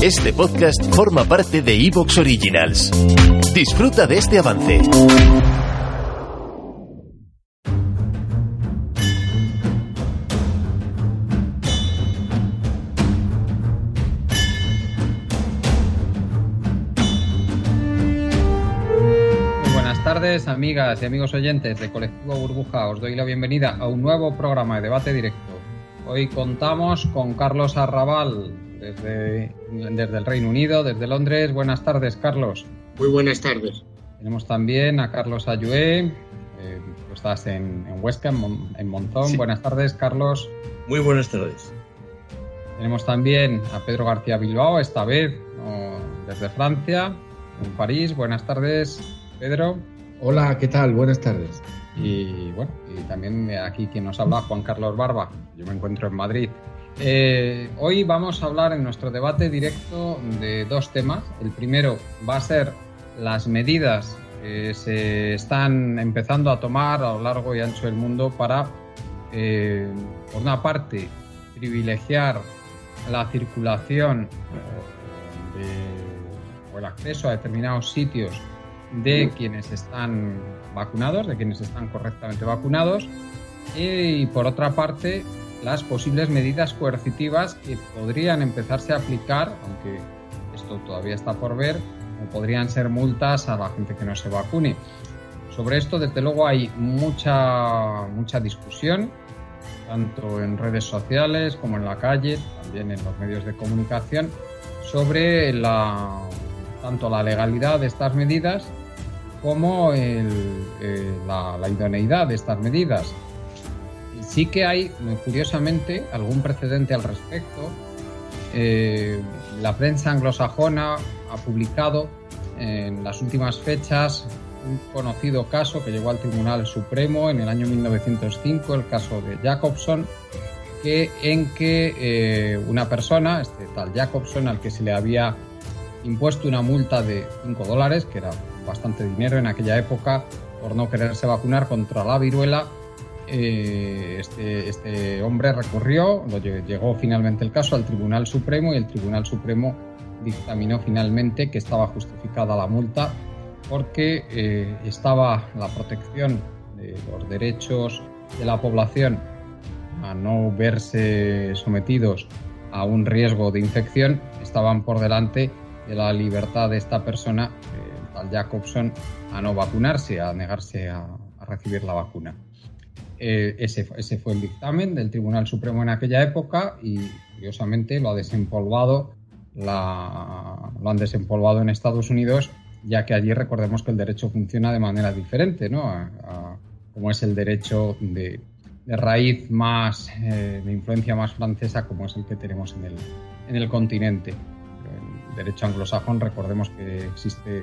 Este podcast forma parte de Evox Originals. Disfruta de este avance. Buenas tardes, amigas y amigos oyentes de Colectivo Burbuja. Os doy la bienvenida a un nuevo programa de debate directo. Hoy contamos con Carlos Arrabal desde, desde el Reino Unido, desde Londres. Buenas tardes, Carlos. Muy buenas tardes. Tenemos también a Carlos Ayué. Eh, tú estás en, en Huesca, en, Mon- en Monzón. Sí. Buenas tardes, Carlos. Muy buenas tardes. Tenemos también a Pedro García Bilbao, esta vez no, desde Francia, en París. Buenas tardes, Pedro. Hola, ¿qué tal? Buenas tardes. Y bueno, y también aquí quien nos habla, Juan Carlos Barba. Yo me encuentro en Madrid. Eh, hoy vamos a hablar en nuestro debate directo de dos temas. El primero va a ser las medidas que se están empezando a tomar a lo largo y ancho del mundo para, eh, por una parte, privilegiar la circulación eh, de- o el acceso a determinados sitios de quienes están vacunados, de quienes están correctamente vacunados, y por otra parte las posibles medidas coercitivas que podrían empezarse a aplicar, aunque esto todavía está por ver, o podrían ser multas a la gente que no se vacune. Sobre esto, desde luego, hay mucha, mucha discusión, tanto en redes sociales como en la calle, también en los medios de comunicación, sobre tanto la legalidad de estas medidas como eh, la idoneidad de estas medidas. Sí que hay, eh, curiosamente, algún precedente al respecto. Eh, la prensa anglosajona ha publicado en las últimas fechas un conocido caso que llegó al Tribunal Supremo en el año 1905, el caso de Jacobson, que, en que eh, una persona, este tal Jacobson, al que se le había impuesto una multa de 5 dólares, que era bastante dinero en aquella época, por no quererse vacunar contra la viruela, eh, este, este hombre recurrió, lo lle- llegó finalmente el caso al Tribunal Supremo y el Tribunal Supremo dictaminó finalmente que estaba justificada la multa porque eh, estaba la protección de los derechos de la población a no verse sometidos a un riesgo de infección estaban por delante de la libertad de esta persona, eh, el tal Jacobson, a no vacunarse, a negarse a, a recibir la vacuna. Eh, ese, ese fue el dictamen del Tribunal Supremo en aquella época y curiosamente lo ha desempolvado, la- lo han desempolvado en Estados Unidos, ya que allí recordemos que el derecho funciona de manera diferente, ¿no? A- a- como es el derecho de, de raíz más, eh, de influencia más francesa, como es el que tenemos en el, en el continente. Pero el derecho anglosajón, recordemos que existe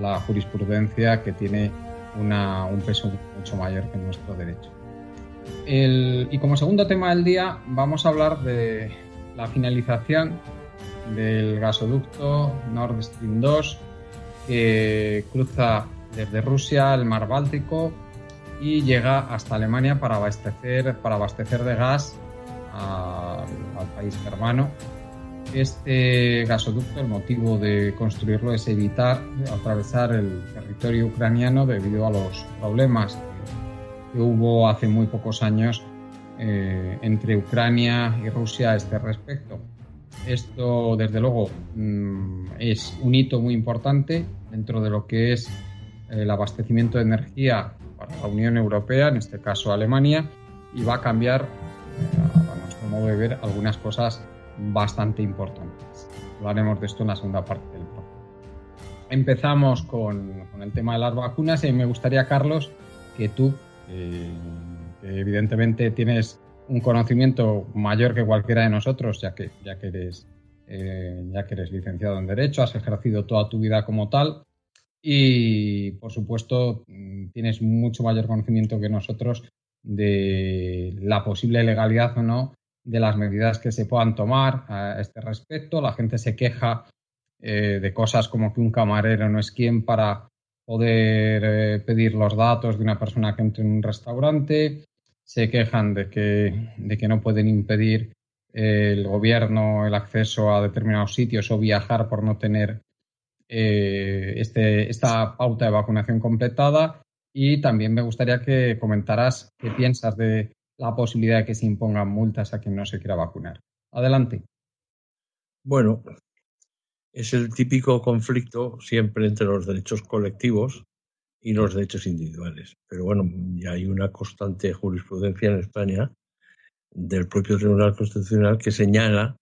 la jurisprudencia que tiene una- un peso mucho mayor que nuestro derecho. El- y como segundo tema del día vamos a hablar de la finalización del gasoducto Nord Stream 2 que cruza desde Rusia el mar Báltico y llega hasta Alemania para abastecer, para abastecer de gas a- al país germano. Este gasoducto, el motivo de construirlo es evitar atravesar el territorio ucraniano debido a los problemas que, hubo hace muy pocos años eh, entre Ucrania y Rusia a este respecto. Esto, desde luego, mm, es un hito muy importante dentro de lo que es el abastecimiento de energía para la Unión Europea, en este caso Alemania, y va a cambiar, eh, a nuestro modo de ver, algunas cosas bastante importantes. Hablaremos de esto en la segunda parte del programa. Empezamos con, con el tema de las vacunas y me gustaría, Carlos, que tú, eh, evidentemente tienes un conocimiento mayor que cualquiera de nosotros, ya que, ya eres eh, ya que eres licenciado en Derecho, has ejercido toda tu vida como tal y, por supuesto, mm, tienes mucho mayor conocimiento que nosotros de la posible legalidad o no de las medidas que se puedan tomar a este respecto. La gente se queja eh, de cosas como que un camarero no es quien para poder eh, pedir los datos de una persona que entre en un restaurante, se quejan de que, de que no pueden impedir el gobierno el acceso a determinados sitios o viajar por no tener eh, este, esta pauta de vacunación completada. Y también me gustaría que comentaras qué piensas de la posibilidad de que se impongan multas a quien no se quiera vacunar. Adelante. Bueno, es el típico conflicto siempre entre los derechos colectivos y los derechos individuales. Pero bueno, ya hay una constante jurisprudencia en España del propio Tribunal Constitucional que señala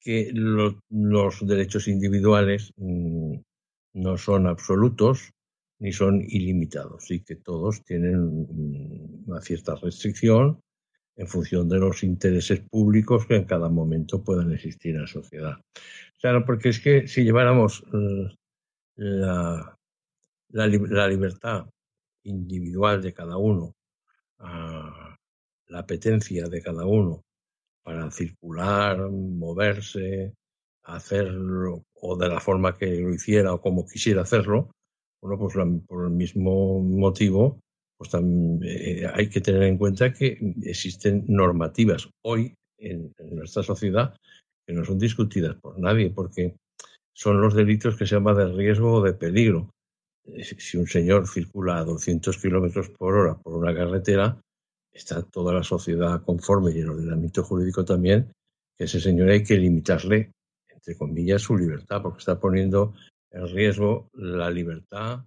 que los derechos individuales mm, no son absolutos ni son ilimitados y que todos tienen mm, una cierta restricción en función de los intereses públicos que en cada momento puedan existir en la sociedad. Claro, porque es que si lleváramos eh, la, la, libertad individual de cada uno, la apetencia de cada uno para circular, moverse, hacerlo o de la forma que lo hiciera o como quisiera hacerlo, bueno, pues por el mismo motivo, pues también eh, hay que tener en cuenta que existen normativas hoy en, nuestra sociedad que no son discutidas por nadie, porque son los delitos que se llaman de riesgo o de peligro. Eh, si un señor circula a 200 kilómetros por hora por una carretera, está toda la sociedad conforme y el ordenamiento jurídico también, que ese señor hay que limitarle, entre comillas, su libertad, porque está poniendo en riesgo la libertad